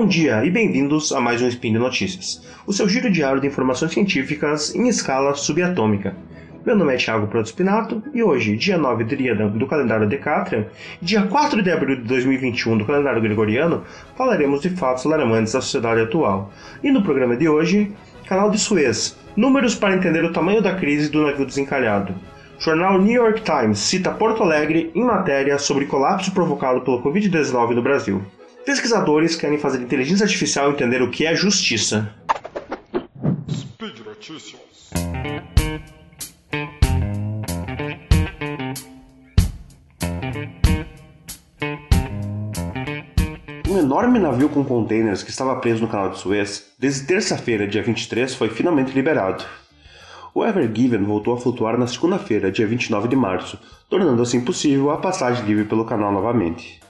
Bom dia e bem-vindos a mais um Spin de Notícias, o seu giro diário de informações científicas em escala subatômica. Meu nome é Thiago Protospinato e hoje, dia 9 de Riadã do calendário Decatrian e dia 4 de abril de 2021 do calendário gregoriano, falaremos de fatos alarmantes da sociedade atual. E no programa de hoje, Canal de Suez, números para entender o tamanho da crise do navio desencalhado. Jornal New York Times cita Porto Alegre em matéria sobre colapso provocado pelo Covid-19 no Brasil. Pesquisadores querem fazer inteligência artificial entender o que é justiça. Speed Notícias. Um enorme navio com containers que estava preso no canal de Suez, desde terça-feira, dia 23, foi finalmente liberado. O Ever Given voltou a flutuar na segunda-feira, dia 29 de março, tornando assim possível a passagem livre pelo canal novamente.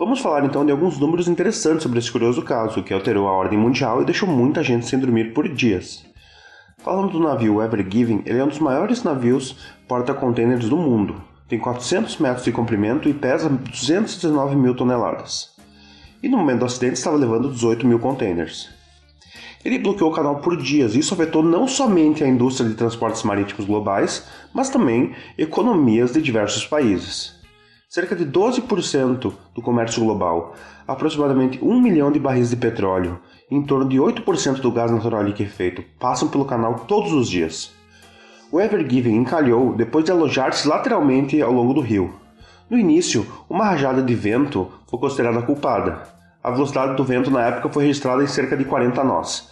Vamos falar então de alguns números interessantes sobre esse curioso caso, que alterou a ordem mundial e deixou muita gente sem dormir por dias. Falando do navio Ever Given, ele é um dos maiores navios porta-containers do mundo. Tem 400 metros de comprimento e pesa 219 mil toneladas. E no momento do acidente estava levando 18 mil containers. Ele bloqueou o canal por dias. Isso afetou não somente a indústria de transportes marítimos globais, mas também economias de diversos países. Cerca de 12% do comércio global, aproximadamente 1 milhão de barris de petróleo e em torno de 8% do gás natural liquefeito passam pelo canal todos os dias. O Ever Given encalhou depois de alojar-se lateralmente ao longo do rio. No início, uma rajada de vento foi considerada culpada, a velocidade do vento na época foi registrada em cerca de 40 nós.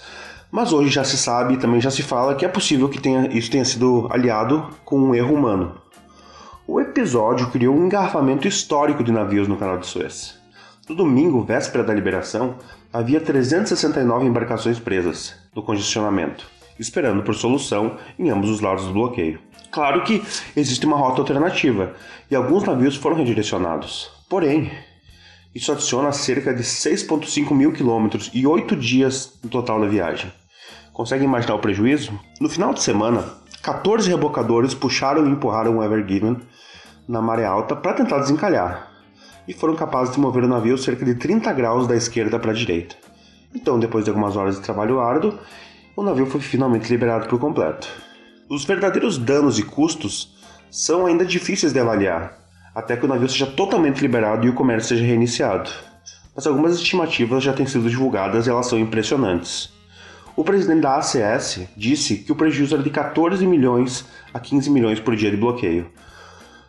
Mas hoje já se sabe e também já se fala que é possível que tenha, isso tenha sido aliado com um erro humano. O episódio criou um engarrafamento histórico de navios no canal de Suez. No domingo, véspera da liberação, havia 369 embarcações presas no congestionamento, esperando por solução em ambos os lados do bloqueio. Claro que existe uma rota alternativa e alguns navios foram redirecionados. Porém, isso adiciona cerca de 6,5 mil quilômetros e 8 dias no total da viagem. Consegue imaginar o prejuízo? No final de semana, 14 rebocadores puxaram e empurraram o Ever Given na maré alta para tentar desencalhar, e foram capazes de mover o navio cerca de 30 graus da esquerda para a direita. Então, depois de algumas horas de trabalho árduo, o navio foi finalmente liberado por completo. Os verdadeiros danos e custos são ainda difíceis de avaliar, até que o navio seja totalmente liberado e o comércio seja reiniciado. Mas algumas estimativas já têm sido divulgadas e elas são impressionantes. O presidente da ACS disse que o prejuízo era de 14 milhões a 15 milhões por dia de bloqueio.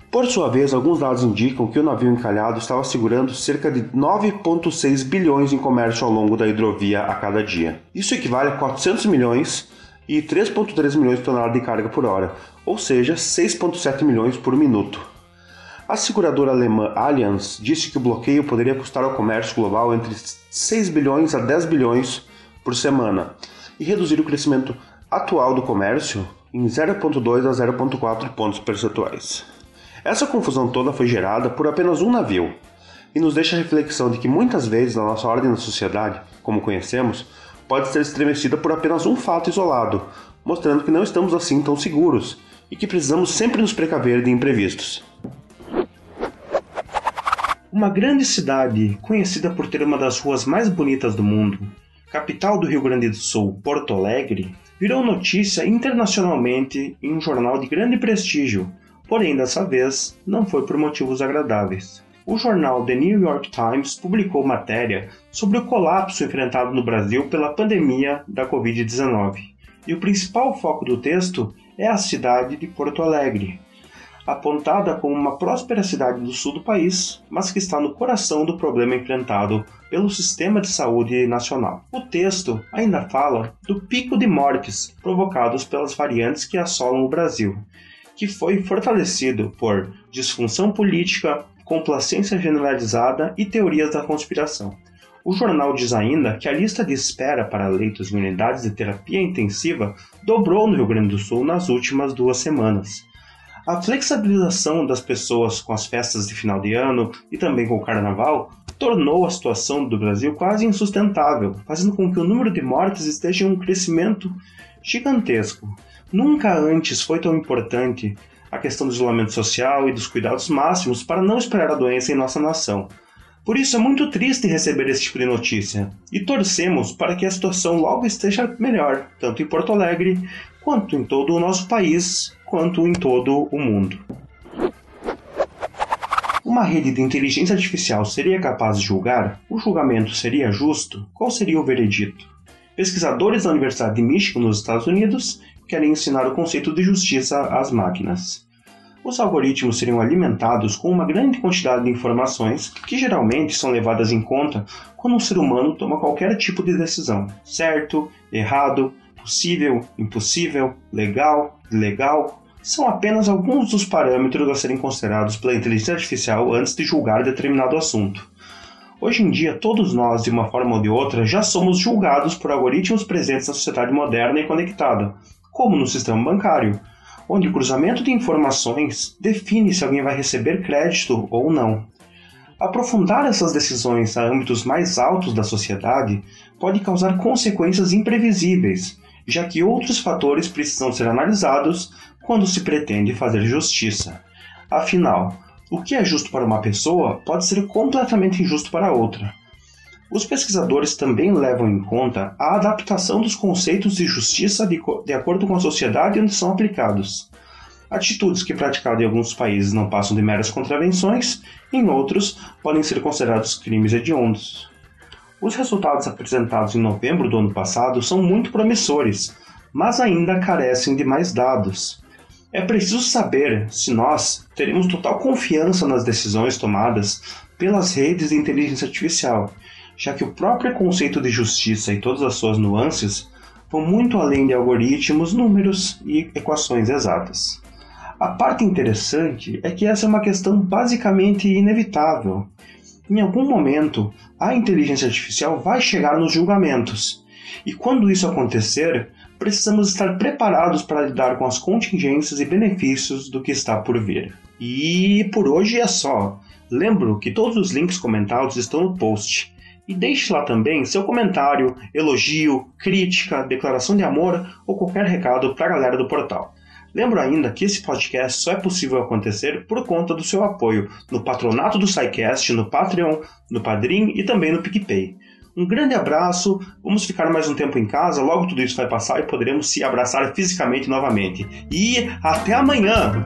Por sua vez, alguns dados indicam que o navio encalhado estava segurando cerca de 9,6 bilhões em comércio ao longo da hidrovia a cada dia. Isso equivale a 400 milhões e 3,3 milhões de toneladas de carga por hora, ou seja, 6,7 milhões por minuto. A seguradora alemã Allianz disse que o bloqueio poderia custar ao comércio global entre 6 bilhões a 10 bilhões por semana e reduzir o crescimento atual do comércio em 0,2 a 0,4 pontos percentuais. Essa confusão toda foi gerada por apenas um navio e nos deixa a reflexão de que muitas vezes a nossa ordem na sociedade, como conhecemos, pode ser estremecida por apenas um fato isolado, mostrando que não estamos assim tão seguros e que precisamos sempre nos precaver de imprevistos. Uma grande cidade, conhecida por ter uma das ruas mais bonitas do mundo, capital do Rio Grande do Sul, Porto Alegre, virou notícia internacionalmente em um jornal de grande prestígio, porém dessa vez não foi por motivos agradáveis. O jornal The New York Times publicou matéria sobre o colapso enfrentado no Brasil pela pandemia da Covid-19. E o principal foco do texto é a cidade de Porto Alegre, apontada como uma próspera cidade do sul do país, mas que está no coração do problema enfrentado pelo sistema de saúde nacional. O texto ainda fala do pico de mortes provocados pelas variantes que assolam o Brasil, que foi fortalecido por disfunção política, complacência generalizada e teorias da conspiração. O jornal diz ainda que a lista de espera para leitos em unidades de terapia intensiva dobrou no Rio Grande do Sul nas últimas duas semanas. A flexibilização das pessoas com as festas de final de ano e também com o carnaval tornou a situação do Brasil quase insustentável, fazendo com que o número de mortes esteja em um crescimento gigantesco. Nunca antes foi tão importante a questão do isolamento social e dos cuidados máximos para não espalhar a doença em nossa nação. Por isso é muito triste receber esse tipo de notícia e torcemos para que a situação logo esteja melhor, tanto em Porto Alegre quanto em todo o nosso país, quanto em todo o mundo. Uma rede de inteligência artificial seria capaz de julgar? O julgamento seria justo? Qual seria o veredito? Pesquisadores da Universidade de Michigan, nos Estados Unidos, querem ensinar o conceito de justiça às máquinas. Os algoritmos seriam alimentados com uma grande quantidade de informações que geralmente são levadas em conta quando um ser humano toma qualquer tipo de decisão: certo, errado, possível, impossível, legal, ilegal. São apenas alguns dos parâmetros a serem considerados pela inteligência artificial antes de julgar determinado assunto. Hoje em dia, todos nós, de uma forma ou de outra, já somos julgados por algoritmos presentes na sociedade moderna e conectada, como no sistema bancário, onde o cruzamento de informações define se alguém vai receber crédito ou não. Aprofundar essas decisões a âmbitos mais altos da sociedade pode causar consequências imprevisíveis, já que outros fatores precisam ser analisados quando se pretende fazer justiça. Afinal, o que é justo para uma pessoa pode ser completamente injusto para outra. Os pesquisadores também levam em conta a adaptação dos conceitos de justiça de, de acordo com a sociedade onde são aplicados. Atitudes que praticadas em alguns países não passam de meras contravenções, em outros podem ser considerados crimes hediondos. Os resultados apresentados em novembro do ano passado são muito promissores, mas ainda carecem de mais dados. É preciso saber se nós teremos total confiança nas decisões tomadas pelas redes de inteligência artificial, já que o próprio conceito de justiça e todas as suas nuances vão muito além de algoritmos, números e equações exatas. A parte interessante é que essa é uma questão basicamente inevitável. Em algum momento, a inteligência artificial vai chegar nos julgamentos, e quando isso acontecer, precisamos estar preparados para lidar com as contingências e benefícios do que está por vir. E por hoje é só. Lembro que todos os links comentados estão no post. E deixe lá também seu comentário, elogio, crítica, declaração de amor ou qualquer recado para a galera do portal. Lembro ainda que esse podcast só é possível acontecer por conta do seu apoio no patronato do SciCast, no Patreon, no Padrim e também no PicPay. Um grande abraço, vamos ficar mais um tempo em casa, logo tudo isso vai passar e poderemos se abraçar fisicamente novamente. E até amanhã!